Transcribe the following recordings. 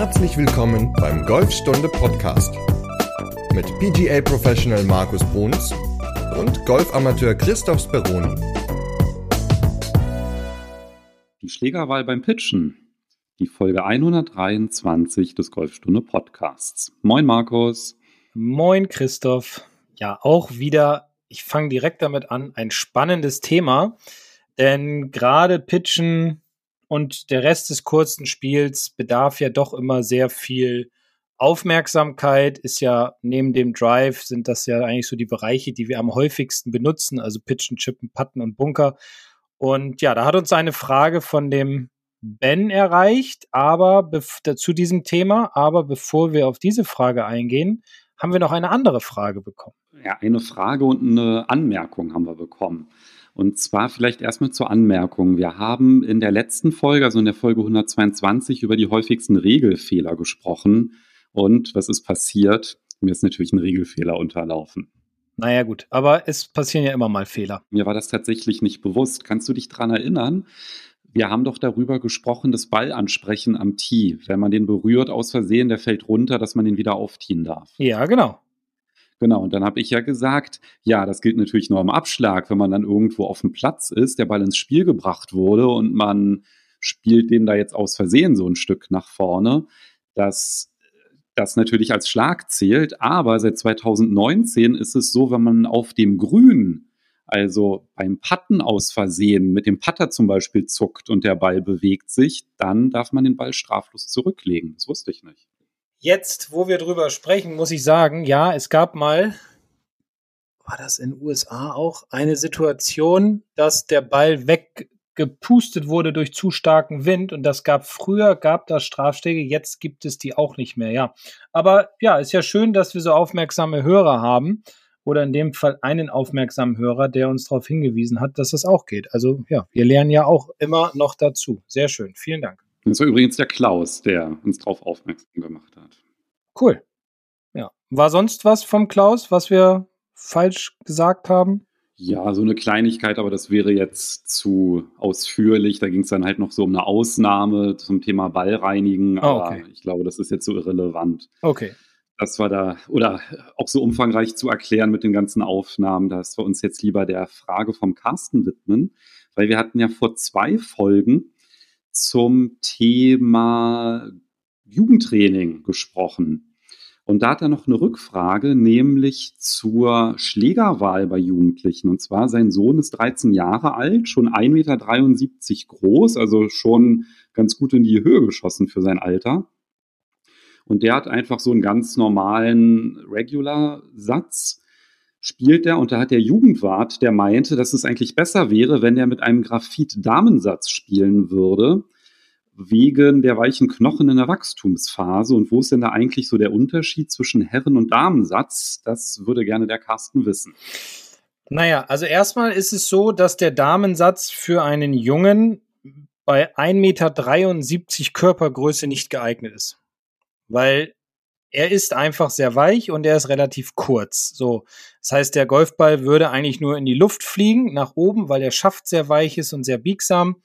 Herzlich willkommen beim Golfstunde Podcast mit PGA Professional Markus Bruns und Golfamateur Christoph Speroni. Die Schlägerwahl beim Pitchen. Die Folge 123 des Golfstunde Podcasts. Moin Markus. Moin Christoph. Ja, auch wieder, ich fange direkt damit an, ein spannendes Thema, denn gerade Pitchen und der Rest des kurzen Spiels bedarf ja doch immer sehr viel Aufmerksamkeit, ist ja neben dem Drive sind das ja eigentlich so die Bereiche, die wir am häufigsten benutzen, also Pitchen, Chippen, Putten und Bunker. Und ja, da hat uns eine Frage von dem Ben erreicht, aber zu diesem Thema. Aber bevor wir auf diese Frage eingehen, haben wir noch eine andere Frage bekommen. Ja, eine Frage und eine Anmerkung haben wir bekommen. Und zwar vielleicht erstmal zur Anmerkung. Wir haben in der letzten Folge, also in der Folge 122, über die häufigsten Regelfehler gesprochen. Und was ist passiert? Mir ist natürlich ein Regelfehler unterlaufen. Naja, gut, aber es passieren ja immer mal Fehler. Mir war das tatsächlich nicht bewusst. Kannst du dich daran erinnern? Wir haben doch darüber gesprochen, das Ballansprechen am Tee. Wenn man den berührt aus Versehen, der fällt runter, dass man den wieder aufziehen darf. Ja, genau. Genau, und dann habe ich ja gesagt, ja, das gilt natürlich nur am Abschlag, wenn man dann irgendwo auf dem Platz ist, der Ball ins Spiel gebracht wurde und man spielt den da jetzt aus Versehen so ein Stück nach vorne, dass das natürlich als Schlag zählt. Aber seit 2019 ist es so, wenn man auf dem Grün, also beim Patten aus Versehen mit dem Putter zum Beispiel zuckt und der Ball bewegt sich, dann darf man den Ball straflos zurücklegen. Das wusste ich nicht. Jetzt, wo wir drüber sprechen, muss ich sagen, ja, es gab mal, war das in den USA auch, eine Situation, dass der Ball weggepustet wurde durch zu starken Wind und das gab früher, gab das Strafschläge, jetzt gibt es die auch nicht mehr, ja. Aber ja, ist ja schön, dass wir so aufmerksame Hörer haben oder in dem Fall einen aufmerksamen Hörer, der uns darauf hingewiesen hat, dass das auch geht. Also ja, wir lernen ja auch immer noch dazu. Sehr schön. Vielen Dank. Das war übrigens der Klaus, der uns darauf aufmerksam gemacht hat. Cool. Ja. War sonst was vom Klaus, was wir falsch gesagt haben? Ja, so eine Kleinigkeit, aber das wäre jetzt zu ausführlich. Da ging es dann halt noch so um eine Ausnahme zum Thema Ballreinigen, oh, aber okay. ich glaube, das ist jetzt so irrelevant. Okay. Das war da, oder auch so umfangreich zu erklären mit den ganzen Aufnahmen, dass wir uns jetzt lieber der Frage vom Carsten widmen, weil wir hatten ja vor zwei Folgen zum Thema Jugendtraining gesprochen. Und da hat er noch eine Rückfrage, nämlich zur Schlägerwahl bei Jugendlichen. Und zwar, sein Sohn ist 13 Jahre alt, schon 1,73 Meter groß, also schon ganz gut in die Höhe geschossen für sein Alter. Und der hat einfach so einen ganz normalen Regular-Satz, spielt er. Und da hat der Jugendwart, der meinte, dass es eigentlich besser wäre, wenn er mit einem Graphit-Damensatz spielen würde wegen der weichen Knochen in der Wachstumsphase. Und wo ist denn da eigentlich so der Unterschied zwischen Herren- und Damensatz? Das würde gerne der Carsten wissen. Naja, also erstmal ist es so, dass der Damensatz für einen Jungen bei 1,73 Meter Körpergröße nicht geeignet ist. Weil er ist einfach sehr weich und er ist relativ kurz. So, das heißt, der Golfball würde eigentlich nur in die Luft fliegen, nach oben, weil der Schaft sehr weich ist und sehr biegsam.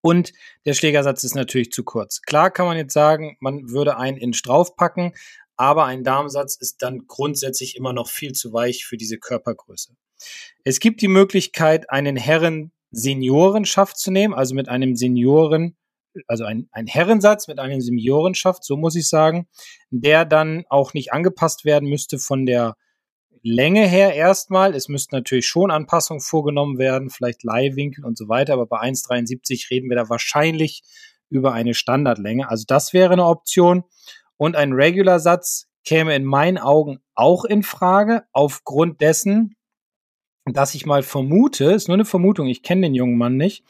Und der Schlägersatz ist natürlich zu kurz. Klar kann man jetzt sagen, man würde einen Inch draufpacken, aber ein Darmsatz ist dann grundsätzlich immer noch viel zu weich für diese Körpergröße. Es gibt die Möglichkeit, einen Herren Seniorenschaft zu nehmen, also mit einem Senioren, also ein, ein Herrensatz mit einem Seniorenschaft, so muss ich sagen, der dann auch nicht angepasst werden müsste von der Länge her erstmal. Es müssten natürlich schon Anpassungen vorgenommen werden, vielleicht Leihwinkel und so weiter, aber bei 1,73 reden wir da wahrscheinlich über eine Standardlänge. Also das wäre eine Option. Und ein Regular-Satz käme in meinen Augen auch in Frage, aufgrund dessen, dass ich mal vermute, ist nur eine Vermutung, ich kenne den jungen Mann nicht,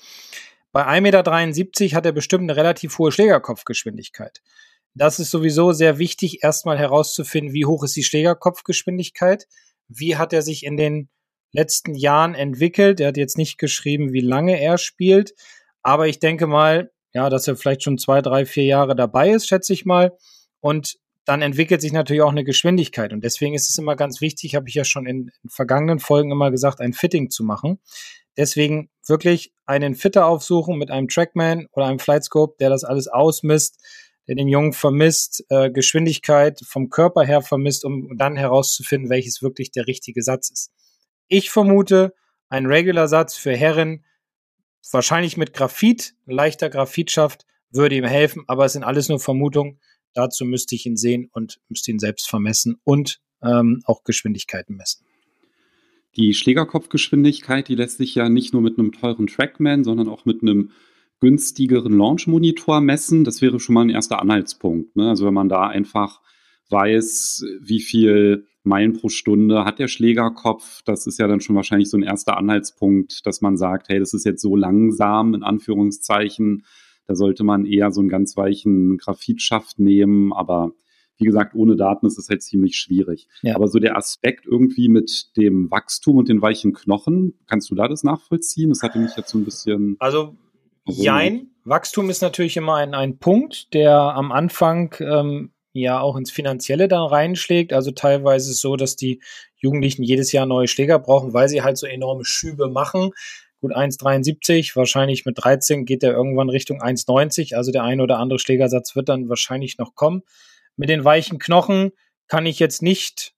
bei 1,73 Meter hat er bestimmt eine relativ hohe Schlägerkopfgeschwindigkeit. Das ist sowieso sehr wichtig, erstmal herauszufinden, wie hoch ist die Schlägerkopfgeschwindigkeit, wie hat er sich in den letzten Jahren entwickelt. Er hat jetzt nicht geschrieben, wie lange er spielt, aber ich denke mal, ja, dass er vielleicht schon zwei, drei, vier Jahre dabei ist, schätze ich mal. Und dann entwickelt sich natürlich auch eine Geschwindigkeit. Und deswegen ist es immer ganz wichtig, habe ich ja schon in, vergangenen Folgen immer gesagt, ein Fitting zu machen. Deswegen wirklich einen Fitter aufsuchen mit einem Trackman oder einem Flightscope, der das alles ausmisst, der den Jungen vermisst, äh, Geschwindigkeit vom Körper her vermisst, um dann herauszufinden, welches wirklich der richtige Satz ist. Ich vermute, ein Regular-Satz für Herren, wahrscheinlich mit Graphit, leichter Graphitschaft, würde ihm helfen, aber es sind alles nur Vermutungen. Dazu müsste ich ihn sehen und müsste ihn selbst vermessen und ähm, auch Geschwindigkeiten messen. Die Schlägerkopfgeschwindigkeit, die lässt sich ja nicht nur mit einem teuren Trackman, sondern auch mit einem günstigeren Launch-Monitor messen. Das wäre schon mal ein erster Anhaltspunkt. Ne? Also wenn man da einfach weiß, wie viel Meilen pro Stunde hat der Schlägerkopf, das ist ja dann schon wahrscheinlich so ein erster Anhaltspunkt, dass man sagt, hey, das ist jetzt so langsam, in Anführungszeichen. Da sollte man eher so einen ganz weichen Graphitschaft nehmen, aber wie gesagt, ohne Daten ist es halt ziemlich schwierig. Ja. Aber so der Aspekt irgendwie mit dem Wachstum und den weichen Knochen, kannst du da das nachvollziehen? Das hatte mich jetzt so ein bisschen. Also, jein. Wachstum ist natürlich immer ein, ein Punkt, der am Anfang ähm, ja auch ins Finanzielle dann reinschlägt. Also teilweise ist es so, dass die Jugendlichen jedes Jahr neue Schläger brauchen, weil sie halt so enorme Schübe machen. Gut 1,73, wahrscheinlich mit 13 geht der irgendwann Richtung 1,90. Also der ein oder andere Schlägersatz wird dann wahrscheinlich noch kommen. Mit den weichen Knochen kann ich jetzt nicht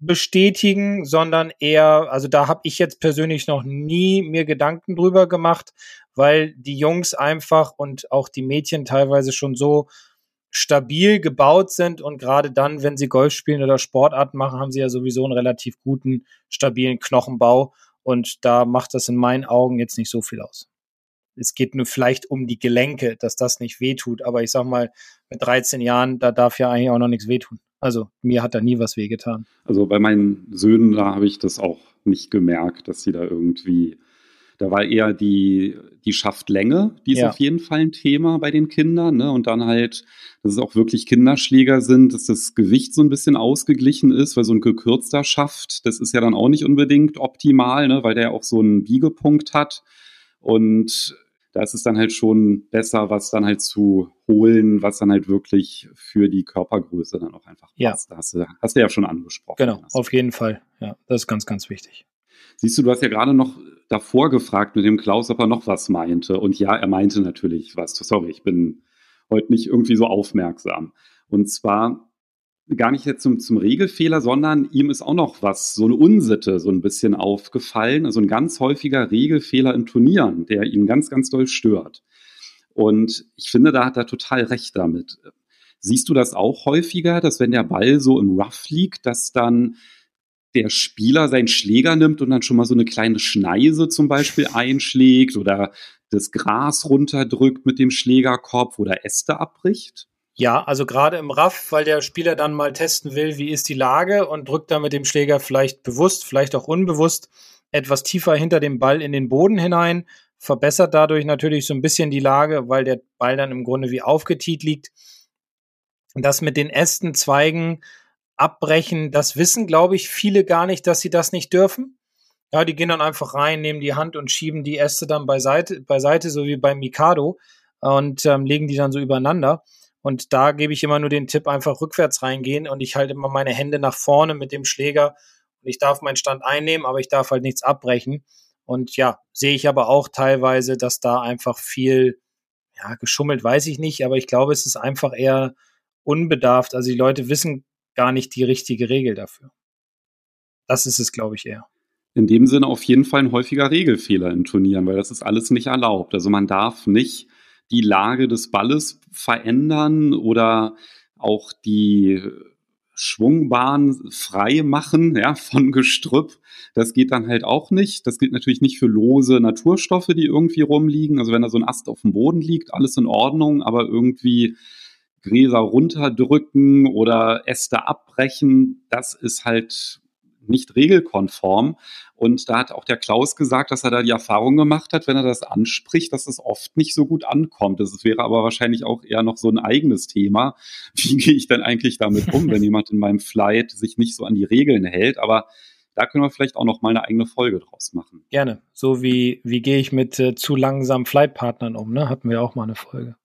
bestätigen, sondern eher, also da habe ich jetzt persönlich noch nie mir Gedanken drüber gemacht, weil die Jungs einfach und auch die Mädchen teilweise schon so stabil gebaut sind und gerade dann, wenn sie Golf spielen oder Sportarten machen, haben sie ja sowieso einen relativ guten, stabilen Knochenbau und da macht das in meinen Augen jetzt nicht so viel aus es geht nur vielleicht um die Gelenke, dass das nicht wehtut. Aber ich sag mal, mit 13 Jahren, da darf ja eigentlich auch noch nichts wehtun. Also mir hat da nie was wehgetan. Also bei meinen Söhnen, da habe ich das auch nicht gemerkt, dass sie da irgendwie, da war eher die, die Schaftlänge, die ist ja. auf jeden Fall ein Thema bei den Kindern. Ne? Und dann halt, dass es auch wirklich Kinderschläger sind, dass das Gewicht so ein bisschen ausgeglichen ist, weil so ein gekürzter Schaft, das ist ja dann auch nicht unbedingt optimal, ne? weil der auch so einen Biegepunkt hat. Und da ist es dann halt schon besser, was dann halt zu holen, was dann halt wirklich für die Körpergröße dann auch einfach passt. Ja. Da hast du, hast du ja schon angesprochen. Genau, auf jeden Fall. Ja, das ist ganz, ganz wichtig. Siehst du, du hast ja gerade noch davor gefragt mit dem Klaus, ob er noch was meinte. Und ja, er meinte natürlich was. Sorry, ich bin heute nicht irgendwie so aufmerksam. Und zwar gar nicht jetzt zum, zum Regelfehler, sondern ihm ist auch noch was, so eine Unsitte so ein bisschen aufgefallen. Also ein ganz häufiger Regelfehler in Turnieren, der ihn ganz, ganz doll stört. Und ich finde, da hat er total recht damit. Siehst du das auch häufiger, dass wenn der Ball so im Rough liegt, dass dann der Spieler seinen Schläger nimmt und dann schon mal so eine kleine Schneise zum Beispiel einschlägt oder das Gras runterdrückt mit dem Schlägerkopf oder Äste abbricht? Ja, also gerade im Raff, weil der Spieler dann mal testen will, wie ist die Lage und drückt dann mit dem Schläger vielleicht bewusst, vielleicht auch unbewusst etwas tiefer hinter dem Ball in den Boden hinein, verbessert dadurch natürlich so ein bisschen die Lage, weil der Ball dann im Grunde wie aufgetiet liegt. Das mit den Ästen, Zweigen abbrechen, das wissen, glaube ich, viele gar nicht, dass sie das nicht dürfen. Ja, die gehen dann einfach rein, nehmen die Hand und schieben die Äste dann beiseite, beiseite so wie beim Mikado und ähm, legen die dann so übereinander. Und da gebe ich immer nur den Tipp, einfach rückwärts reingehen und ich halte immer meine Hände nach vorne mit dem Schläger und ich darf meinen Stand einnehmen, aber ich darf halt nichts abbrechen. Und ja, sehe ich aber auch teilweise, dass da einfach viel, ja, geschummelt weiß ich nicht, aber ich glaube, es ist einfach eher unbedarft. Also die Leute wissen gar nicht die richtige Regel dafür. Das ist es, glaube ich, eher. In dem Sinne auf jeden Fall ein häufiger Regelfehler in Turnieren, weil das ist alles nicht erlaubt. Also man darf nicht die Lage des Balles verändern oder auch die Schwungbahn frei machen, ja, von Gestrüpp. Das geht dann halt auch nicht. Das gilt natürlich nicht für lose Naturstoffe, die irgendwie rumliegen. Also wenn da so ein Ast auf dem Boden liegt, alles in Ordnung, aber irgendwie Gräser runterdrücken oder Äste abbrechen, das ist halt nicht regelkonform. Und da hat auch der Klaus gesagt, dass er da die Erfahrung gemacht hat, wenn er das anspricht, dass es oft nicht so gut ankommt. Das wäre aber wahrscheinlich auch eher noch so ein eigenes Thema. Wie gehe ich denn eigentlich damit um, wenn jemand in meinem Flight sich nicht so an die Regeln hält? Aber da können wir vielleicht auch noch mal eine eigene Folge draus machen. Gerne. So wie, wie gehe ich mit äh, zu langsamen Flightpartnern um, ne? Hatten wir auch mal eine Folge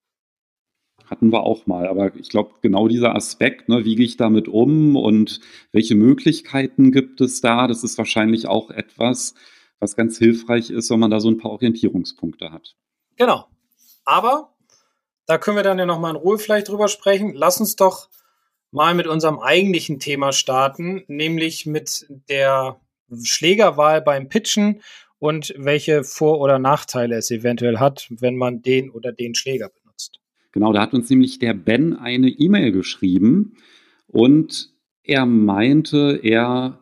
hatten wir auch mal. Aber ich glaube, genau dieser Aspekt, ne, wie gehe ich damit um und welche Möglichkeiten gibt es da, das ist wahrscheinlich auch etwas, was ganz hilfreich ist, wenn man da so ein paar Orientierungspunkte hat. Genau. Aber da können wir dann ja nochmal in Ruhe vielleicht drüber sprechen. Lass uns doch mal mit unserem eigentlichen Thema starten, nämlich mit der Schlägerwahl beim Pitchen und welche Vor- oder Nachteile es eventuell hat, wenn man den oder den Schläger benutzt. Genau, da hat uns nämlich der Ben eine E-Mail geschrieben und er meinte, er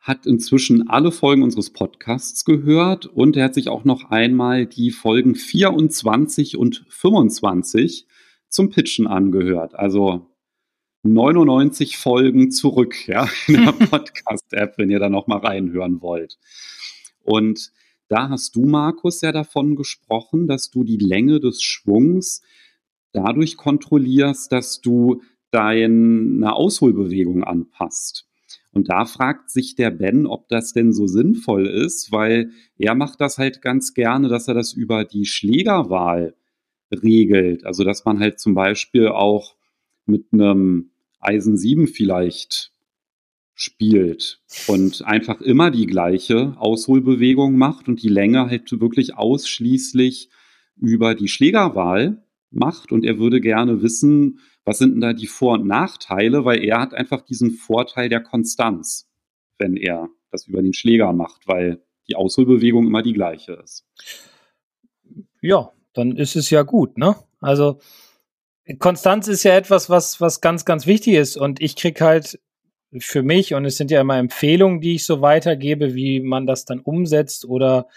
hat inzwischen alle Folgen unseres Podcasts gehört und er hat sich auch noch einmal die Folgen 24 und 25 zum Pitchen angehört. Also 99 Folgen zurück, ja, in der Podcast-App, wenn ihr da noch mal reinhören wollt. Und da hast du, Markus, ja davon gesprochen, dass du die Länge des Schwungs dadurch kontrollierst, dass du deine Ausholbewegung anpasst. Und da fragt sich der Ben, ob das denn so sinnvoll ist, weil er macht das halt ganz gerne, dass er das über die Schlägerwahl regelt. Also dass man halt zum Beispiel auch mit einem Eisen 7 vielleicht spielt und einfach immer die gleiche Ausholbewegung macht und die Länge halt wirklich ausschließlich über die Schlägerwahl macht. Und er würde gerne wissen, was sind denn da die Vor- und Nachteile, weil er hat einfach diesen Vorteil der Konstanz, wenn er das über den Schläger macht, weil die Ausholbewegung immer die gleiche ist. Ja, dann ist es ja gut, ne? Also Konstanz ist ja etwas, was, was ganz, ganz wichtig ist. Und ich krieg halt für mich, und es sind ja immer Empfehlungen, die ich so weitergebe, wie man das dann umsetzt oder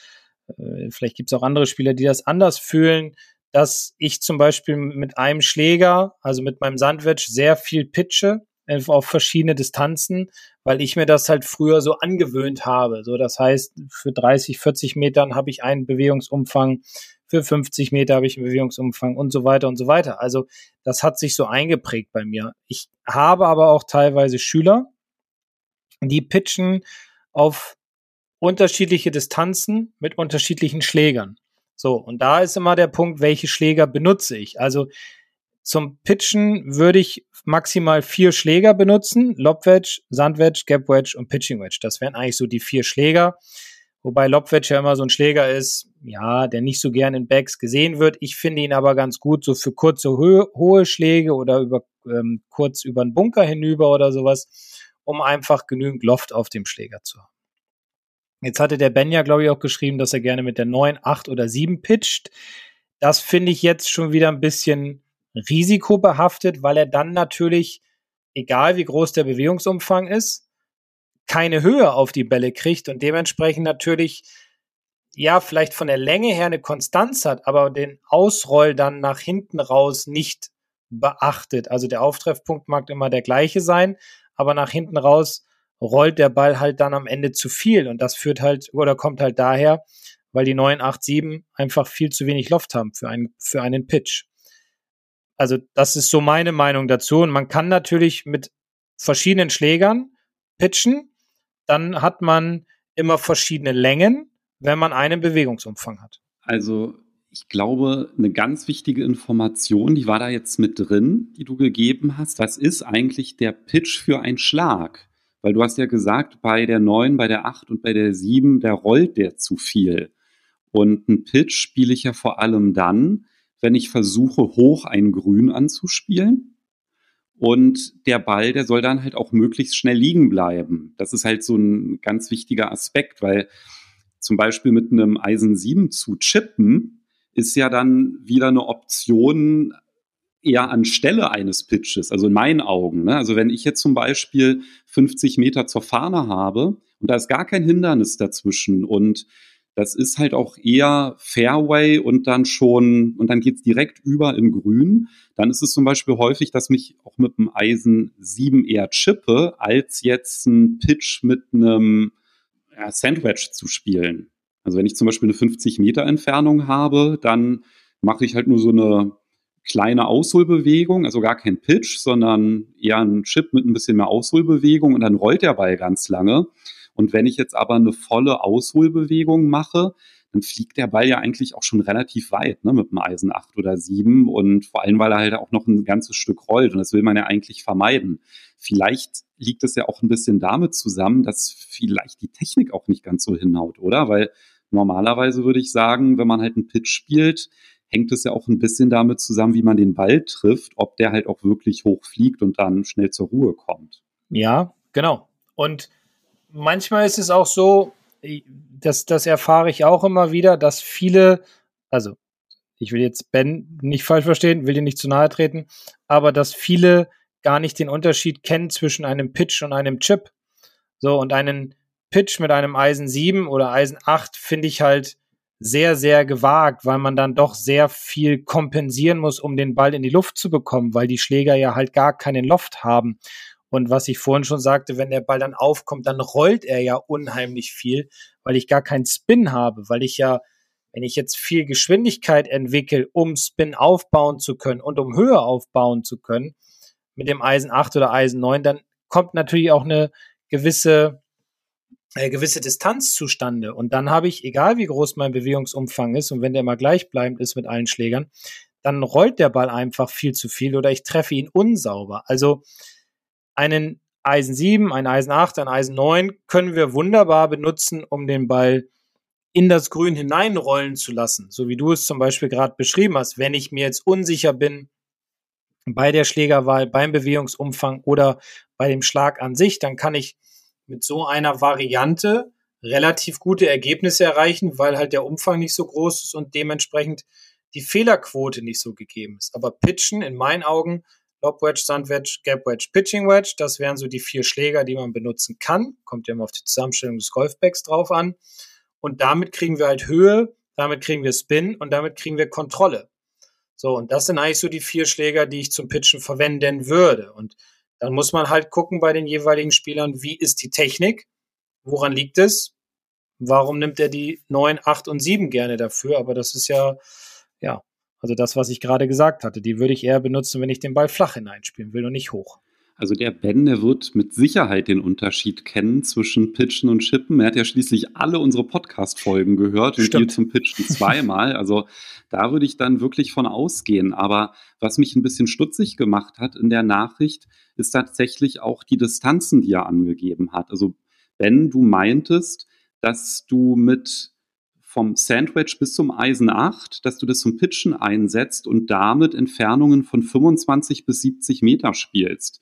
äh, vielleicht gibt es auch andere Spieler, die das anders fühlen, dass ich zum Beispiel mit einem Schläger, also mit meinem Sandwich, sehr viel pitche auf verschiedene Distanzen, weil ich mir das halt früher so angewöhnt habe. So, das heißt, für 30, 40 Metern habe ich einen Bewegungsumfang, für 50 Meter habe ich einen Bewegungsumfang und so weiter und so weiter. Also das hat sich so eingeprägt bei mir. Ich habe aber auch teilweise Schüler, die pitchen auf unterschiedliche Distanzen mit unterschiedlichen Schlägern. So, und da ist immer der Punkt, welche Schläger benutze ich. Also zum Pitchen würde ich maximal vier Schläger benutzen. Lob Wedge, Sand Wedge, Gap Wedge und Pitching Wedge. Das wären eigentlich so die vier Schläger. Wobei Lobwedge ja immer so ein Schläger ist, ja, der nicht so gern in Backs gesehen wird. Ich finde ihn aber ganz gut, so für kurze, hohe Schläge oder über, ähm, kurz über einen Bunker hinüber oder sowas, um einfach genügend Loft auf dem Schläger zu haben. Jetzt hatte der Ben ja, glaube ich, auch geschrieben, dass er gerne mit der 9, 8 oder 7 pitcht. Das finde ich jetzt schon wieder ein bisschen risikobehaftet, weil er dann natürlich, egal wie groß der Bewegungsumfang ist, keine Höhe auf die Bälle kriegt und dementsprechend natürlich ja vielleicht von der Länge her eine Konstanz hat, aber den Ausroll dann nach hinten raus nicht beachtet. Also der Auftreffpunkt mag immer der gleiche sein, aber nach hinten raus rollt der Ball halt dann am Ende zu viel und das führt halt oder kommt halt daher, weil die 987 einfach viel zu wenig Loft haben für einen für einen Pitch. Also das ist so meine Meinung dazu und man kann natürlich mit verschiedenen Schlägern pitchen, dann hat man immer verschiedene Längen, wenn man einen Bewegungsumfang hat. Also ich glaube, eine ganz wichtige Information, die war da jetzt mit drin, die du gegeben hast. Was ist eigentlich der Pitch für einen Schlag? Weil du hast ja gesagt, bei der 9, bei der 8 und bei der 7, der rollt der zu viel. Und einen Pitch spiele ich ja vor allem dann, wenn ich versuche, hoch ein Grün anzuspielen und der Ball, der soll dann halt auch möglichst schnell liegen bleiben. Das ist halt so ein ganz wichtiger Aspekt, weil zum Beispiel mit einem Eisen 7 zu chippen, ist ja dann wieder eine Option eher anstelle eines Pitches, also in meinen Augen. Ne? Also wenn ich jetzt zum Beispiel 50 Meter zur Fahne habe und da ist gar kein Hindernis dazwischen und das ist halt auch eher Fairway und dann schon, und dann geht's direkt über in Grün. Dann ist es zum Beispiel häufig, dass mich auch mit einem Eisen 7 eher chippe, als jetzt ein Pitch mit einem ja, Sandwich zu spielen. Also wenn ich zum Beispiel eine 50 Meter Entfernung habe, dann mache ich halt nur so eine kleine Ausholbewegung, also gar kein Pitch, sondern eher ein Chip mit ein bisschen mehr Ausholbewegung und dann rollt der Ball ganz lange. Und wenn ich jetzt aber eine volle Ausholbewegung mache, dann fliegt der Ball ja eigentlich auch schon relativ weit, ne, mit einem Eisen 8 oder 7 und vor allem, weil er halt auch noch ein ganzes Stück rollt und das will man ja eigentlich vermeiden. Vielleicht liegt es ja auch ein bisschen damit zusammen, dass vielleicht die Technik auch nicht ganz so hinhaut, oder? Weil normalerweise würde ich sagen, wenn man halt einen Pitch spielt, hängt es ja auch ein bisschen damit zusammen, wie man den Ball trifft, ob der halt auch wirklich hoch fliegt und dann schnell zur Ruhe kommt. Ja, genau. Und manchmal ist es auch so, das, das erfahre ich auch immer wieder, dass viele, also ich will jetzt Ben nicht falsch verstehen, will dir nicht zu nahe treten, aber dass viele gar nicht den Unterschied kennen zwischen einem Pitch und einem Chip. So, und einen Pitch mit einem Eisen 7 oder Eisen 8 finde ich halt sehr, sehr gewagt, weil man dann doch sehr viel kompensieren muss, um den Ball in die Luft zu bekommen, weil die Schläger ja halt gar keinen Loft haben. Und was ich vorhin schon sagte, wenn der Ball dann aufkommt, dann rollt er ja unheimlich viel, weil ich gar keinen Spin habe, weil ich ja, wenn ich jetzt viel Geschwindigkeit entwickle, um Spin aufbauen zu können und um Höhe aufbauen zu können, mit dem Eisen 8 oder Eisen 9, dann kommt natürlich auch eine gewisse äh, gewisse Distanz zustande. Und dann habe ich, egal wie groß mein Bewegungsumfang ist, und wenn der immer gleichbleibend ist mit allen Schlägern, dann rollt der Ball einfach viel zu viel oder ich treffe ihn unsauber. Also einen Eisen 7, ein Eisen 8, ein Eisen 9 können wir wunderbar benutzen, um den Ball in das Grün hineinrollen zu lassen. So wie du es zum Beispiel gerade beschrieben hast. Wenn ich mir jetzt unsicher bin bei der Schlägerwahl, beim Bewegungsumfang oder bei dem Schlag an sich, dann kann ich mit so einer Variante relativ gute Ergebnisse erreichen, weil halt der Umfang nicht so groß ist und dementsprechend die Fehlerquote nicht so gegeben ist. Aber Pitchen in meinen Augen Lob Wedge, Sand Wedge, Gap Wedge, Pitching Wedge. Das wären so die vier Schläger, die man benutzen kann. Kommt ja immer auf die Zusammenstellung des Golfbacks drauf an. Und damit kriegen wir halt Höhe, damit kriegen wir Spin und damit kriegen wir Kontrolle. So, und das sind eigentlich so die vier Schläger, die ich zum Pitchen verwenden würde. Und dann muss man halt gucken bei den jeweiligen Spielern, wie ist die Technik? Woran liegt es? Warum nimmt er die 9, 8 und 7 gerne dafür? Aber das ist ja, ja, also das, was ich gerade gesagt hatte, die würde ich eher benutzen, wenn ich den Ball flach hineinspielen will und nicht hoch. Also der Ben, der wird mit Sicherheit den Unterschied kennen zwischen Pitchen und Chippen. Er hat ja schließlich alle unsere Podcast-Folgen gehört und hier zum Pitchen zweimal. Also da würde ich dann wirklich von ausgehen. Aber was mich ein bisschen stutzig gemacht hat in der Nachricht, ist tatsächlich auch die Distanzen, die er angegeben hat. Also Ben, du meintest, dass du mit vom Sandwich bis zum Eisen 8, dass du das zum Pitchen einsetzt und damit Entfernungen von 25 bis 70 Meter spielst.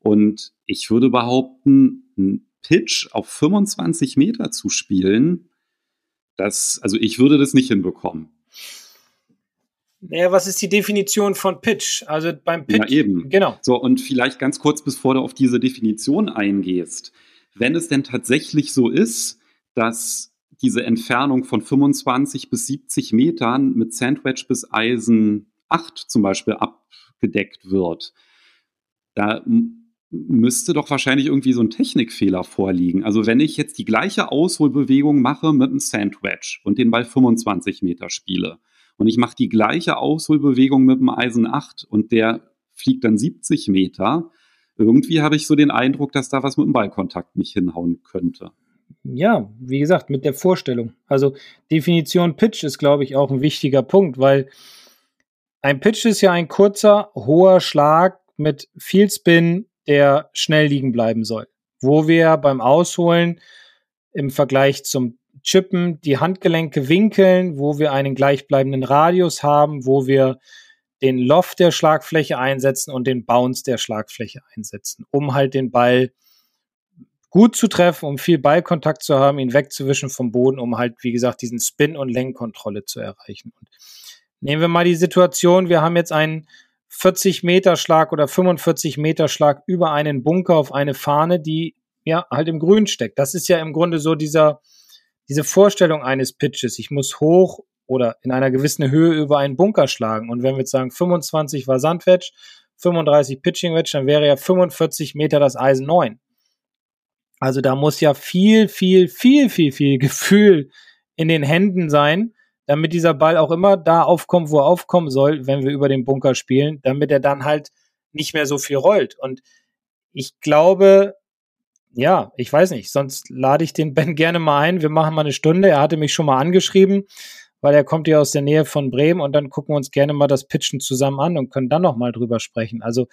Und ich würde behaupten, ein Pitch auf 25 Meter zu spielen, das, also ich würde das nicht hinbekommen. Naja, was ist die Definition von Pitch? Also beim Pitch. Ja, eben. Genau. So, und vielleicht ganz kurz, bevor du auf diese Definition eingehst. Wenn es denn tatsächlich so ist, dass diese Entfernung von 25 bis 70 Metern mit Sandwich bis Eisen 8 zum Beispiel abgedeckt wird. Da müsste doch wahrscheinlich irgendwie so ein Technikfehler vorliegen. Also wenn ich jetzt die gleiche Ausholbewegung mache mit einem Sandwich und den Ball 25 Meter spiele und ich mache die gleiche Ausholbewegung mit dem Eisen 8 und der fliegt dann 70 Meter, irgendwie habe ich so den Eindruck, dass da was mit dem Ballkontakt nicht hinhauen könnte ja, wie gesagt, mit der Vorstellung. Also Definition Pitch ist, glaube ich, auch ein wichtiger Punkt, weil ein Pitch ist ja ein kurzer, hoher Schlag mit viel Spin, der schnell liegen bleiben soll. Wo wir beim Ausholen im Vergleich zum Chippen die Handgelenke winkeln, wo wir einen gleichbleibenden Radius haben, wo wir den Loft der Schlagfläche einsetzen und den Bounce der Schlagfläche einsetzen, um halt den Ball gut zu treffen, um viel Ballkontakt zu haben, ihn wegzuwischen vom Boden, um halt, wie gesagt, diesen Spin- und Lenkkontrolle zu erreichen. Und nehmen wir mal die Situation, wir haben jetzt einen 40 Meter Schlag oder 45 Meter Schlag über einen Bunker auf eine Fahne, die ja halt im Grün steckt. Das ist ja im Grunde so dieser, diese Vorstellung eines Pitches. Ich muss hoch oder in einer gewissen Höhe über einen Bunker schlagen. Und wenn wir jetzt sagen, 25 war Sandwedge, 35 Pitching Wedge, dann wäre ja 45 Meter das Eisen 9. Also da muss ja viel, viel, viel, viel, viel Gefühl in den Händen sein, damit dieser Ball auch immer da aufkommt, wo er aufkommen soll, wenn wir über den Bunker spielen, damit er dann halt nicht mehr so viel rollt. Und ich glaube, ja, ich weiß nicht, sonst lade ich den Ben gerne mal ein. Wir machen mal eine Stunde. Er hatte mich schon mal angeschrieben, weil er kommt ja aus der Nähe von Bremen und dann gucken wir uns gerne mal das Pitchen zusammen an und können dann noch mal drüber sprechen. Also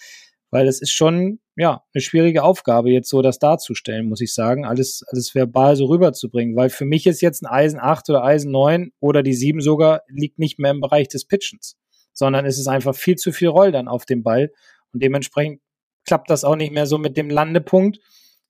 weil es ist schon, ja, eine schwierige Aufgabe, jetzt so das darzustellen, muss ich sagen, alles, alles verbal so rüberzubringen, weil für mich ist jetzt ein Eisen 8 oder Eisen 9 oder die 7 sogar, liegt nicht mehr im Bereich des Pitchens, sondern es ist einfach viel zu viel Roll dann auf dem Ball und dementsprechend klappt das auch nicht mehr so mit dem Landepunkt.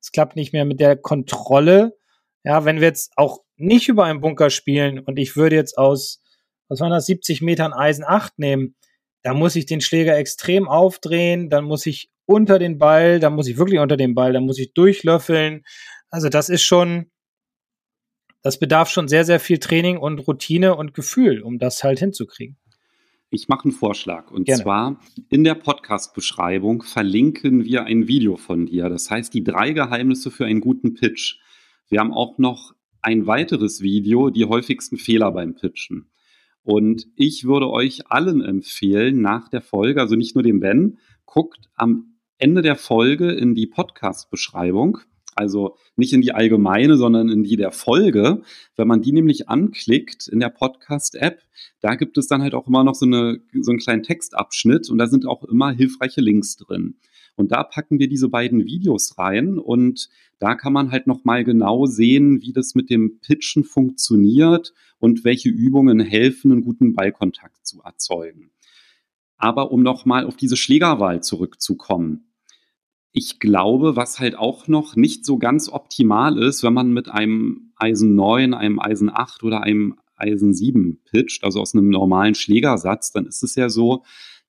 Es klappt nicht mehr mit der Kontrolle. Ja, wenn wir jetzt auch nicht über einen Bunker spielen und ich würde jetzt aus, was waren das, 70 Metern Eisen 8 nehmen, da muss ich den Schläger extrem aufdrehen, dann muss ich unter den Ball, da muss ich wirklich unter den Ball, da muss ich durchlöffeln. Also das ist schon, das bedarf schon sehr, sehr viel Training und Routine und Gefühl, um das halt hinzukriegen. Ich mache einen Vorschlag. Und Gerne. zwar in der Podcast-Beschreibung verlinken wir ein Video von dir. Das heißt, die drei Geheimnisse für einen guten Pitch. Wir haben auch noch ein weiteres Video, die häufigsten Fehler beim Pitchen. Und ich würde euch allen empfehlen, nach der Folge, also nicht nur dem Ben, guckt am Ende der Folge in die Podcast-Beschreibung also nicht in die allgemeine, sondern in die der Folge. Wenn man die nämlich anklickt in der Podcast-App, da gibt es dann halt auch immer noch so, eine, so einen kleinen Textabschnitt und da sind auch immer hilfreiche Links drin. Und da packen wir diese beiden Videos rein und da kann man halt nochmal genau sehen, wie das mit dem Pitchen funktioniert und welche Übungen helfen, einen guten Ballkontakt zu erzeugen. Aber um nochmal auf diese Schlägerwahl zurückzukommen. Ich glaube, was halt auch noch nicht so ganz optimal ist, wenn man mit einem Eisen 9, einem Eisen 8 oder einem Eisen 7 pitcht, also aus einem normalen Schlägersatz, dann ist es ja so,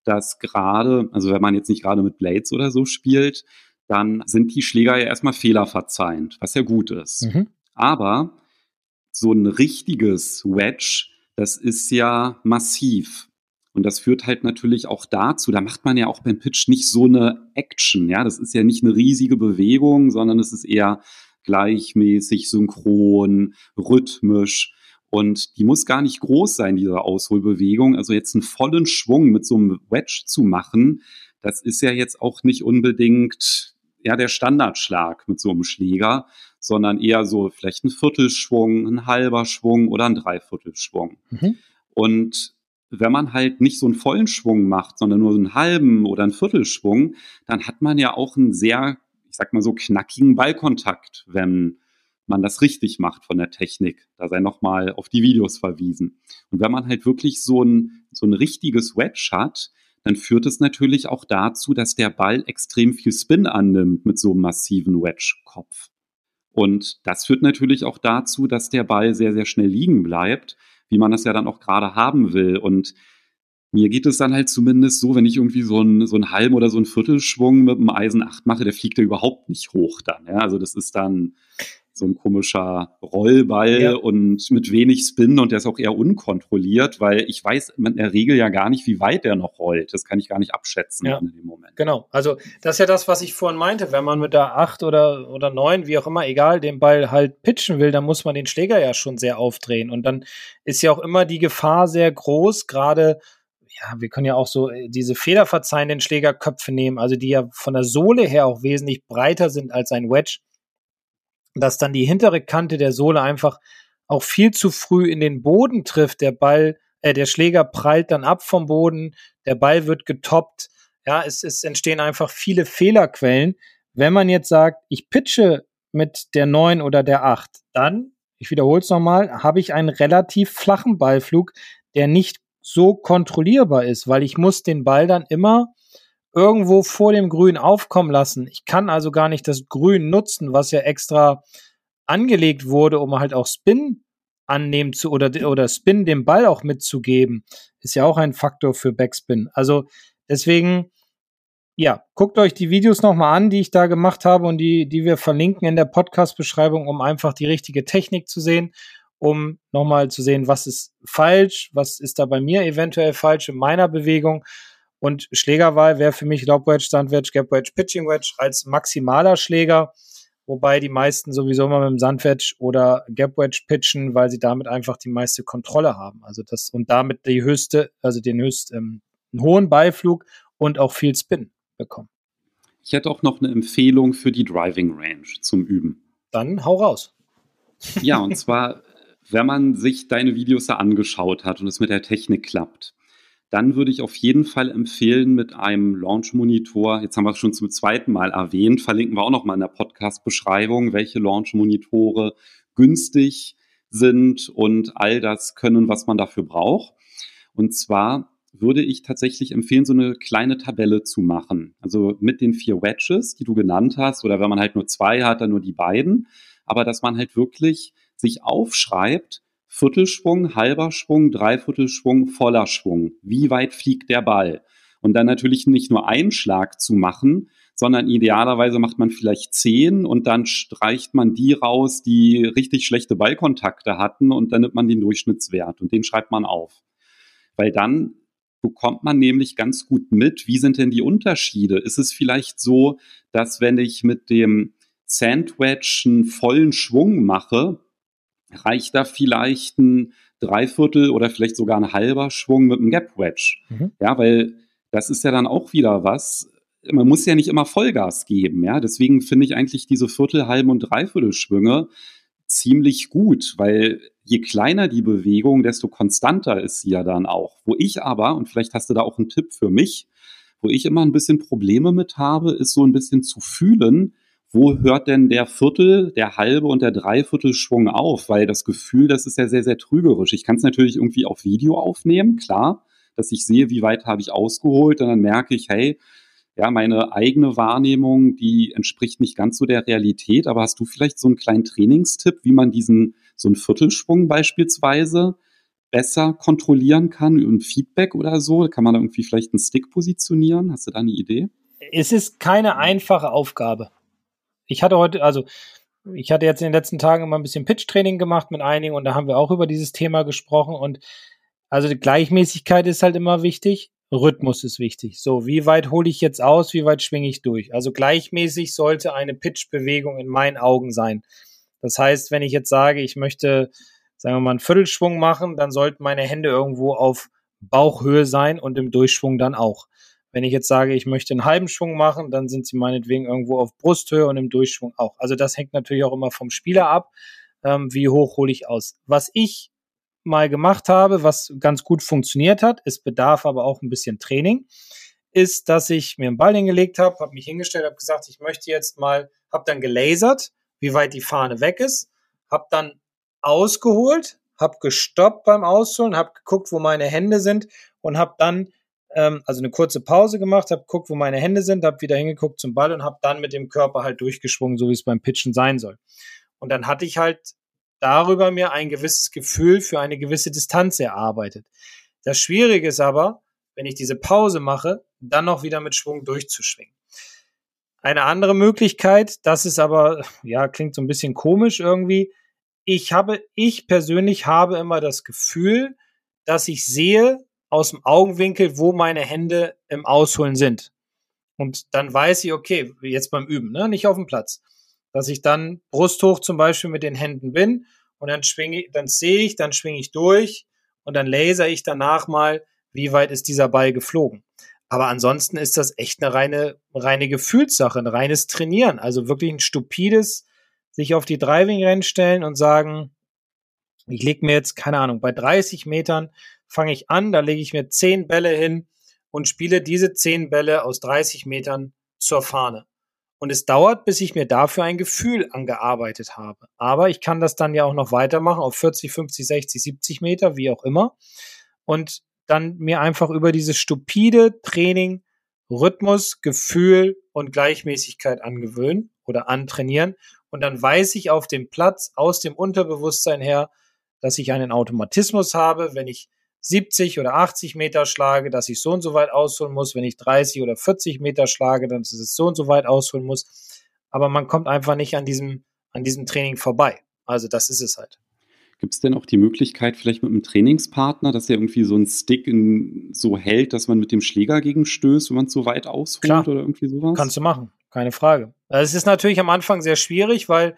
dass gerade, also wenn man jetzt nicht gerade mit Blades oder so spielt, dann sind die Schläger ja erstmal fehlerverzeihend, was ja gut ist. Mhm. Aber so ein richtiges Wedge, das ist ja massiv. Und das führt halt natürlich auch dazu, da macht man ja auch beim Pitch nicht so eine Action, ja, das ist ja nicht eine riesige Bewegung, sondern es ist eher gleichmäßig, synchron, rhythmisch. Und die muss gar nicht groß sein, diese Ausholbewegung. Also jetzt einen vollen Schwung mit so einem Wedge zu machen, das ist ja jetzt auch nicht unbedingt ja, der Standardschlag mit so einem Schläger, sondern eher so vielleicht ein Viertelschwung, ein halber Schwung oder ein Dreiviertelschwung. Mhm. Und wenn man halt nicht so einen vollen Schwung macht, sondern nur so einen halben oder einen Viertelschwung, dann hat man ja auch einen sehr, ich sag mal so, knackigen Ballkontakt, wenn man das richtig macht von der Technik. Da sei nochmal auf die Videos verwiesen. Und wenn man halt wirklich so ein, so ein richtiges Wedge hat, dann führt es natürlich auch dazu, dass der Ball extrem viel Spin annimmt mit so einem massiven Wedge-Kopf. Und das führt natürlich auch dazu, dass der Ball sehr, sehr schnell liegen bleibt, wie man das ja dann auch gerade haben will. Und mir geht es dann halt zumindest so, wenn ich irgendwie so einen, so einen halben oder so einen Viertelschwung mit einem Eisen 8 mache, der fliegt ja überhaupt nicht hoch dann. Ja? Also das ist dann so ein komischer Rollball ja. und mit wenig Spin und der ist auch eher unkontrolliert, weil ich weiß in der Regel ja gar nicht, wie weit der noch rollt. Das kann ich gar nicht abschätzen ja. in dem Moment. Genau, also das ist ja das, was ich vorhin meinte. Wenn man mit der 8 oder, oder 9, wie auch immer, egal, den Ball halt pitchen will, dann muss man den Schläger ja schon sehr aufdrehen. Und dann ist ja auch immer die Gefahr sehr groß, gerade ja, wir können ja auch so äh, diese federverzeihenden Schlägerköpfe nehmen, also die ja von der Sohle her auch wesentlich breiter sind als ein Wedge dass dann die hintere Kante der Sohle einfach auch viel zu früh in den Boden trifft. Der Ball, äh, der Schläger prallt dann ab vom Boden, der Ball wird getoppt. Ja, es, es entstehen einfach viele Fehlerquellen. Wenn man jetzt sagt, ich pitche mit der 9 oder der 8, dann, ich wiederhole es nochmal, habe ich einen relativ flachen Ballflug, der nicht so kontrollierbar ist, weil ich muss den Ball dann immer irgendwo vor dem Grün aufkommen lassen. Ich kann also gar nicht das Grün nutzen, was ja extra angelegt wurde, um halt auch Spin annehmen zu oder, oder Spin dem Ball auch mitzugeben. Ist ja auch ein Faktor für Backspin. Also deswegen, ja, guckt euch die Videos nochmal an, die ich da gemacht habe und die, die wir verlinken in der Podcast-Beschreibung, um einfach die richtige Technik zu sehen, um nochmal zu sehen, was ist falsch, was ist da bei mir eventuell falsch in meiner Bewegung und Schlägerwahl wäre für mich Lob Wedge, Stand Wedge, Gap Wedge, Pitching Wedge als maximaler Schläger, wobei die meisten sowieso mal mit dem Sand Wedge oder Gap Wedge pitchen, weil sie damit einfach die meiste Kontrolle haben. Also das und damit die höchste, also den höchsten ähm, hohen Beiflug und auch viel Spin bekommen. Ich hätte auch noch eine Empfehlung für die Driving Range zum Üben. Dann hau raus. Ja, und zwar, wenn man sich deine Videos da angeschaut hat und es mit der Technik klappt, dann würde ich auf jeden Fall empfehlen mit einem Launch-Monitor, jetzt haben wir es schon zum zweiten Mal erwähnt, verlinken wir auch nochmal in der Podcast-Beschreibung, welche Launch-Monitore günstig sind und all das können, was man dafür braucht. Und zwar würde ich tatsächlich empfehlen, so eine kleine Tabelle zu machen. Also mit den vier Wedges, die du genannt hast, oder wenn man halt nur zwei hat, dann nur die beiden. Aber dass man halt wirklich sich aufschreibt, Viertelschwung, halber Schwung, Dreiviertelschwung, voller Schwung. Wie weit fliegt der Ball? Und dann natürlich nicht nur einen Schlag zu machen, sondern idealerweise macht man vielleicht zehn und dann streicht man die raus, die richtig schlechte Ballkontakte hatten und dann nimmt man den Durchschnittswert und den schreibt man auf. Weil dann bekommt man nämlich ganz gut mit, wie sind denn die Unterschiede? Ist es vielleicht so, dass wenn ich mit dem Sandwich einen vollen Schwung mache, reicht da vielleicht ein Dreiviertel oder vielleicht sogar ein halber Schwung mit einem Gap Wedge. Mhm. Ja, weil das ist ja dann auch wieder was. Man muss ja nicht immer Vollgas geben, ja. Deswegen finde ich eigentlich diese Viertel, halben und Dreiviertelschwünge ziemlich gut, weil je kleiner die Bewegung, desto konstanter ist sie ja dann auch. Wo ich aber, und vielleicht hast du da auch einen Tipp für mich, wo ich immer ein bisschen Probleme mit habe, ist so ein bisschen zu fühlen, wo hört denn der Viertel, der halbe und der Dreiviertel Schwung auf? Weil das Gefühl, das ist ja sehr, sehr trügerisch. Ich kann es natürlich irgendwie auf Video aufnehmen, klar, dass ich sehe, wie weit habe ich ausgeholt und dann merke ich, hey, ja, meine eigene Wahrnehmung, die entspricht nicht ganz so der Realität. Aber hast du vielleicht so einen kleinen Trainingstipp, wie man diesen, so einen Viertelschwung beispielsweise besser kontrollieren kann, ein Feedback oder so? Kann man da irgendwie vielleicht einen Stick positionieren? Hast du da eine Idee? Es ist keine einfache Aufgabe. Ich hatte heute, also ich hatte jetzt in den letzten Tagen immer ein bisschen Pitch-Training gemacht mit einigen und da haben wir auch über dieses Thema gesprochen und also die Gleichmäßigkeit ist halt immer wichtig. Rhythmus ist wichtig. So, wie weit hole ich jetzt aus, wie weit schwinge ich durch? Also gleichmäßig sollte eine Pitch-Bewegung in meinen Augen sein. Das heißt, wenn ich jetzt sage, ich möchte, sagen wir mal, einen Viertelschwung machen, dann sollten meine Hände irgendwo auf Bauchhöhe sein und im Durchschwung dann auch. Wenn ich jetzt sage, ich möchte einen halben Schwung machen, dann sind sie meinetwegen irgendwo auf Brusthöhe und im Durchschwung auch. Also das hängt natürlich auch immer vom Spieler ab, ähm, wie hoch hole ich aus. Was ich mal gemacht habe, was ganz gut funktioniert hat, es bedarf aber auch ein bisschen Training, ist, dass ich mir einen Ball hingelegt habe, habe mich hingestellt, habe gesagt, ich möchte jetzt mal, habe dann gelasert, wie weit die Fahne weg ist, habe dann ausgeholt, habe gestoppt beim Ausholen, habe geguckt, wo meine Hände sind und habe dann ähm, also eine kurze Pause gemacht, habe geguckt, wo meine Hände sind, habe wieder hingeguckt zum Ball und habe dann mit dem Körper halt durchgeschwungen, so wie es beim Pitchen sein soll. Und dann hatte ich halt darüber mir ein gewisses Gefühl für eine gewisse Distanz erarbeitet. Das Schwierige ist aber, wenn ich diese Pause mache, dann noch wieder mit Schwung durchzuschwingen. Eine andere Möglichkeit, das ist aber, ja, klingt so ein bisschen komisch irgendwie. Ich habe, ich persönlich habe immer das Gefühl, dass ich sehe aus dem Augenwinkel, wo meine Hände im Ausholen sind. Und dann weiß ich, okay, jetzt beim Üben, ne, nicht auf dem Platz dass ich dann brusthoch zum Beispiel mit den Händen bin und dann schwinge dann sehe ich, dann schwinge ich durch und dann laser ich danach mal, wie weit ist dieser Ball geflogen. Aber ansonsten ist das echt eine reine, reine Gefühlssache, ein reines Trainieren. Also wirklich ein stupides, sich auf die Driving Range stellen und sagen, ich lege mir jetzt, keine Ahnung, bei 30 Metern fange ich an, da lege ich mir 10 Bälle hin und spiele diese 10 Bälle aus 30 Metern zur Fahne. Und es dauert, bis ich mir dafür ein Gefühl angearbeitet habe. Aber ich kann das dann ja auch noch weitermachen auf 40, 50, 60, 70 Meter, wie auch immer. Und dann mir einfach über dieses stupide Training Rhythmus, Gefühl und Gleichmäßigkeit angewöhnen oder antrainieren. Und dann weiß ich auf dem Platz aus dem Unterbewusstsein her, dass ich einen Automatismus habe, wenn ich 70 oder 80 Meter schlage, dass ich so und so weit ausholen muss. Wenn ich 30 oder 40 Meter schlage, dann dass ich so und so weit ausholen muss. Aber man kommt einfach nicht an diesem, an diesem Training vorbei. Also das ist es halt. Gibt es denn auch die Möglichkeit, vielleicht mit einem Trainingspartner, dass er irgendwie so einen Stick in, so hält, dass man mit dem Schläger gegenstößt, wenn man so weit ausholt Klar, oder irgendwie sowas? Kannst du machen, keine Frage. Also es ist natürlich am Anfang sehr schwierig, weil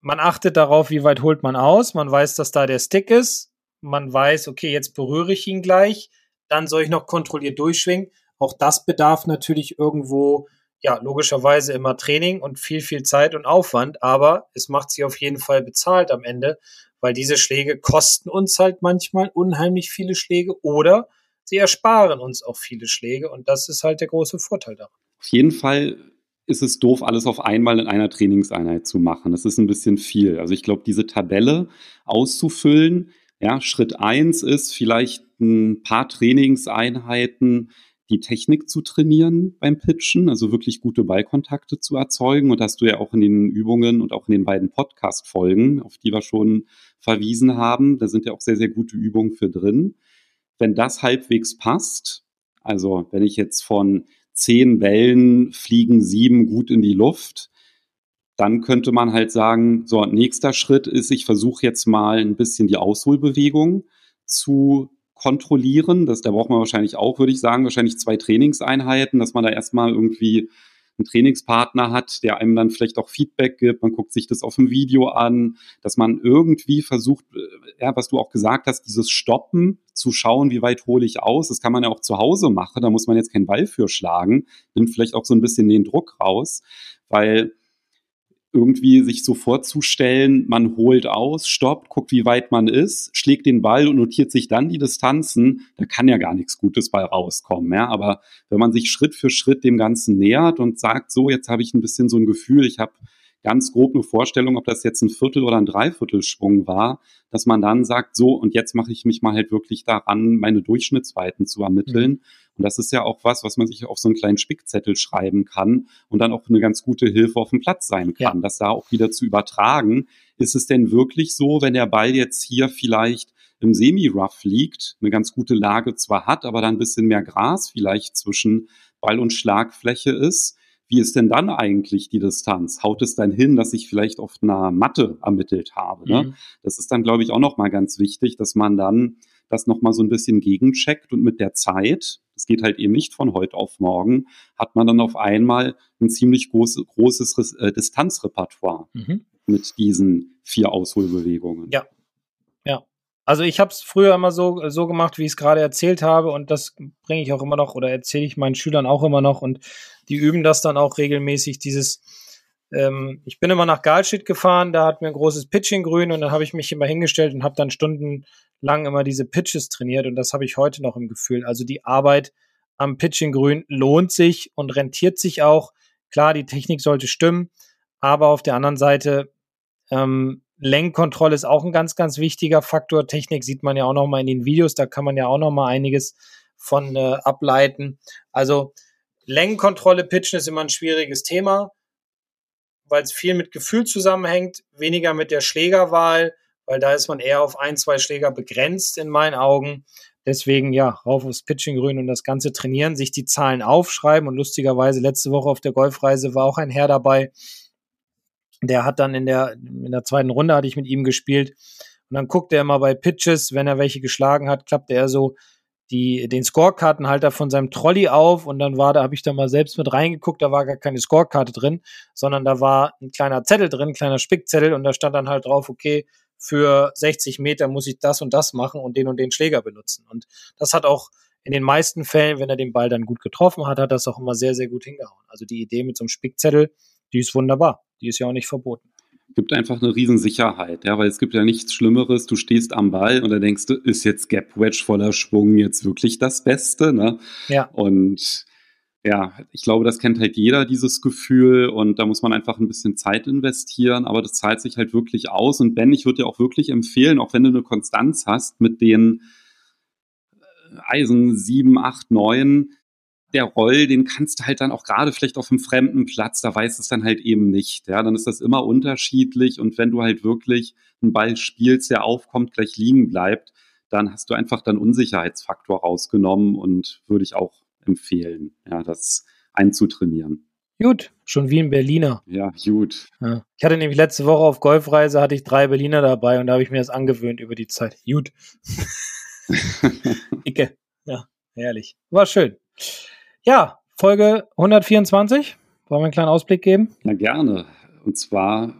man achtet darauf, wie weit holt man aus. Man weiß, dass da der Stick ist man weiß, okay, jetzt berühre ich ihn gleich, dann soll ich noch kontrolliert durchschwingen. Auch das bedarf natürlich irgendwo, ja, logischerweise immer Training und viel, viel Zeit und Aufwand, aber es macht sich auf jeden Fall bezahlt am Ende, weil diese Schläge kosten uns halt manchmal unheimlich viele Schläge oder sie ersparen uns auch viele Schläge und das ist halt der große Vorteil daran. Auf jeden Fall ist es doof, alles auf einmal in einer Trainingseinheit zu machen. Das ist ein bisschen viel. Also ich glaube, diese Tabelle auszufüllen, ja, Schritt eins ist vielleicht ein paar Trainingseinheiten die Technik zu trainieren beim Pitchen, also wirklich gute Ballkontakte zu erzeugen. Und hast du ja auch in den Übungen und auch in den beiden Podcast-Folgen, auf die wir schon verwiesen haben, da sind ja auch sehr, sehr gute Übungen für drin. Wenn das halbwegs passt, also wenn ich jetzt von zehn Bällen fliegen sieben gut in die Luft, dann könnte man halt sagen, so, nächster Schritt ist, ich versuche jetzt mal ein bisschen die Ausholbewegung zu kontrollieren. Das, da braucht man wahrscheinlich auch, würde ich sagen, wahrscheinlich zwei Trainingseinheiten, dass man da erstmal irgendwie einen Trainingspartner hat, der einem dann vielleicht auch Feedback gibt. Man guckt sich das auf dem Video an, dass man irgendwie versucht, äh, ja, was du auch gesagt hast, dieses Stoppen zu schauen, wie weit hole ich aus. Das kann man ja auch zu Hause machen. Da muss man jetzt keinen Ball für schlagen. Nimmt vielleicht auch so ein bisschen den Druck raus, weil irgendwie sich so vorzustellen, man holt aus, stoppt, guckt, wie weit man ist, schlägt den Ball und notiert sich dann die Distanzen, da kann ja gar nichts Gutes bei rauskommen. Ja? Aber wenn man sich Schritt für Schritt dem Ganzen nähert und sagt, so, jetzt habe ich ein bisschen so ein Gefühl, ich habe ganz grob eine Vorstellung, ob das jetzt ein Viertel oder ein Dreiviertelschwung war, dass man dann sagt, so, und jetzt mache ich mich mal halt wirklich daran, meine Durchschnittsweiten zu ermitteln. Mhm. Und das ist ja auch was, was man sich auf so einen kleinen Spickzettel schreiben kann und dann auch eine ganz gute Hilfe auf dem Platz sein kann, ja. das da auch wieder zu übertragen. Ist es denn wirklich so, wenn der Ball jetzt hier vielleicht im Semi-Rough liegt, eine ganz gute Lage zwar hat, aber dann ein bisschen mehr Gras vielleicht zwischen Ball und Schlagfläche ist, wie ist denn dann eigentlich die Distanz? Haut es dann hin, dass ich vielleicht auf einer Matte ermittelt habe? Ne? Mhm. Das ist dann, glaube ich, auch nochmal ganz wichtig, dass man dann das nochmal so ein bisschen gegencheckt und mit der Zeit, das geht halt eben nicht von heute auf morgen, hat man dann auf einmal ein ziemlich groß, großes äh, Distanzrepertoire mhm. mit diesen vier Ausholbewegungen. Ja. Also ich habe es früher immer so, so gemacht, wie ich es gerade erzählt habe und das bringe ich auch immer noch oder erzähle ich meinen Schülern auch immer noch und die üben das dann auch regelmäßig, dieses ähm, ich bin immer nach Galschied gefahren, da hat mir ein großes Pitching grün und dann habe ich mich immer hingestellt und habe dann stundenlang immer diese Pitches trainiert und das habe ich heute noch im Gefühl. Also die Arbeit am Pitching grün lohnt sich und rentiert sich auch. Klar, die Technik sollte stimmen, aber auf der anderen Seite ähm, Lenkkontrolle ist auch ein ganz, ganz wichtiger Faktor. Technik sieht man ja auch noch mal in den Videos, da kann man ja auch noch mal einiges von äh, ableiten. Also Längenkontrolle, Pitchen ist immer ein schwieriges Thema, weil es viel mit Gefühl zusammenhängt, weniger mit der Schlägerwahl, weil da ist man eher auf ein, zwei Schläger begrenzt in meinen Augen. Deswegen ja, rauf aufs Pitching-Grün und das Ganze trainieren, sich die Zahlen aufschreiben. Und lustigerweise, letzte Woche auf der Golfreise war auch ein Herr dabei, der hat dann in der, in der zweiten Runde hatte ich mit ihm gespielt. Und dann guckt er immer bei Pitches, wenn er welche geschlagen hat, klappte er so die, den Scorekartenhalter von seinem Trolley auf und dann war, da habe ich da mal selbst mit reingeguckt, da war gar keine Scorekarte drin, sondern da war ein kleiner Zettel drin, ein kleiner Spickzettel und da stand dann halt drauf, okay, für 60 Meter muss ich das und das machen und den und den Schläger benutzen. Und das hat auch in den meisten Fällen, wenn er den Ball dann gut getroffen hat, hat das auch immer sehr, sehr gut hingehauen. Also die Idee mit so einem Spickzettel, die ist wunderbar. Die ist ja auch nicht verboten. Gibt einfach eine Riesensicherheit, ja, weil es gibt ja nichts Schlimmeres. Du stehst am Ball und da denkst du, ist jetzt Gap Wedge voller Schwung jetzt wirklich das Beste, ne? Ja. Und ja, ich glaube, das kennt halt jeder, dieses Gefühl. Und da muss man einfach ein bisschen Zeit investieren. Aber das zahlt sich halt wirklich aus. Und Ben, ich würde dir auch wirklich empfehlen, auch wenn du eine Konstanz hast mit den Eisen 7, 8, 9, der Roll, den kannst du halt dann auch gerade vielleicht auf einem fremden Platz, da weiß es dann halt eben nicht. Ja, dann ist das immer unterschiedlich und wenn du halt wirklich einen Ball spielst, der aufkommt, gleich liegen bleibt, dann hast du einfach dann Unsicherheitsfaktor rausgenommen und würde ich auch empfehlen, ja, das einzutrainieren. Gut, schon wie ein Berliner. Ja, gut. Ja. Ich hatte nämlich letzte Woche auf Golfreise hatte ich drei Berliner dabei und da habe ich mir das angewöhnt über die Zeit. Gut. Icke. Ja, herrlich. War schön. Ja, Folge 124. Wollen wir einen kleinen Ausblick geben? Ja, gerne. Und zwar,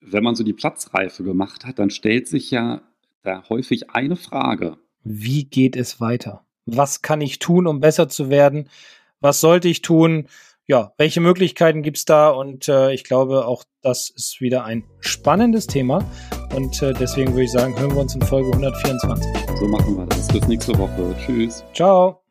wenn man so die Platzreife gemacht hat, dann stellt sich ja da häufig eine Frage. Wie geht es weiter? Was kann ich tun, um besser zu werden? Was sollte ich tun? ja, welche Möglichkeiten gibt's da? Und äh, ich glaube, auch das ist wieder ein spannendes Thema. Und äh, deswegen würde ich sagen, hören wir uns in Folge 124. So machen wir das. Bis nächste Woche. Tschüss. Ciao.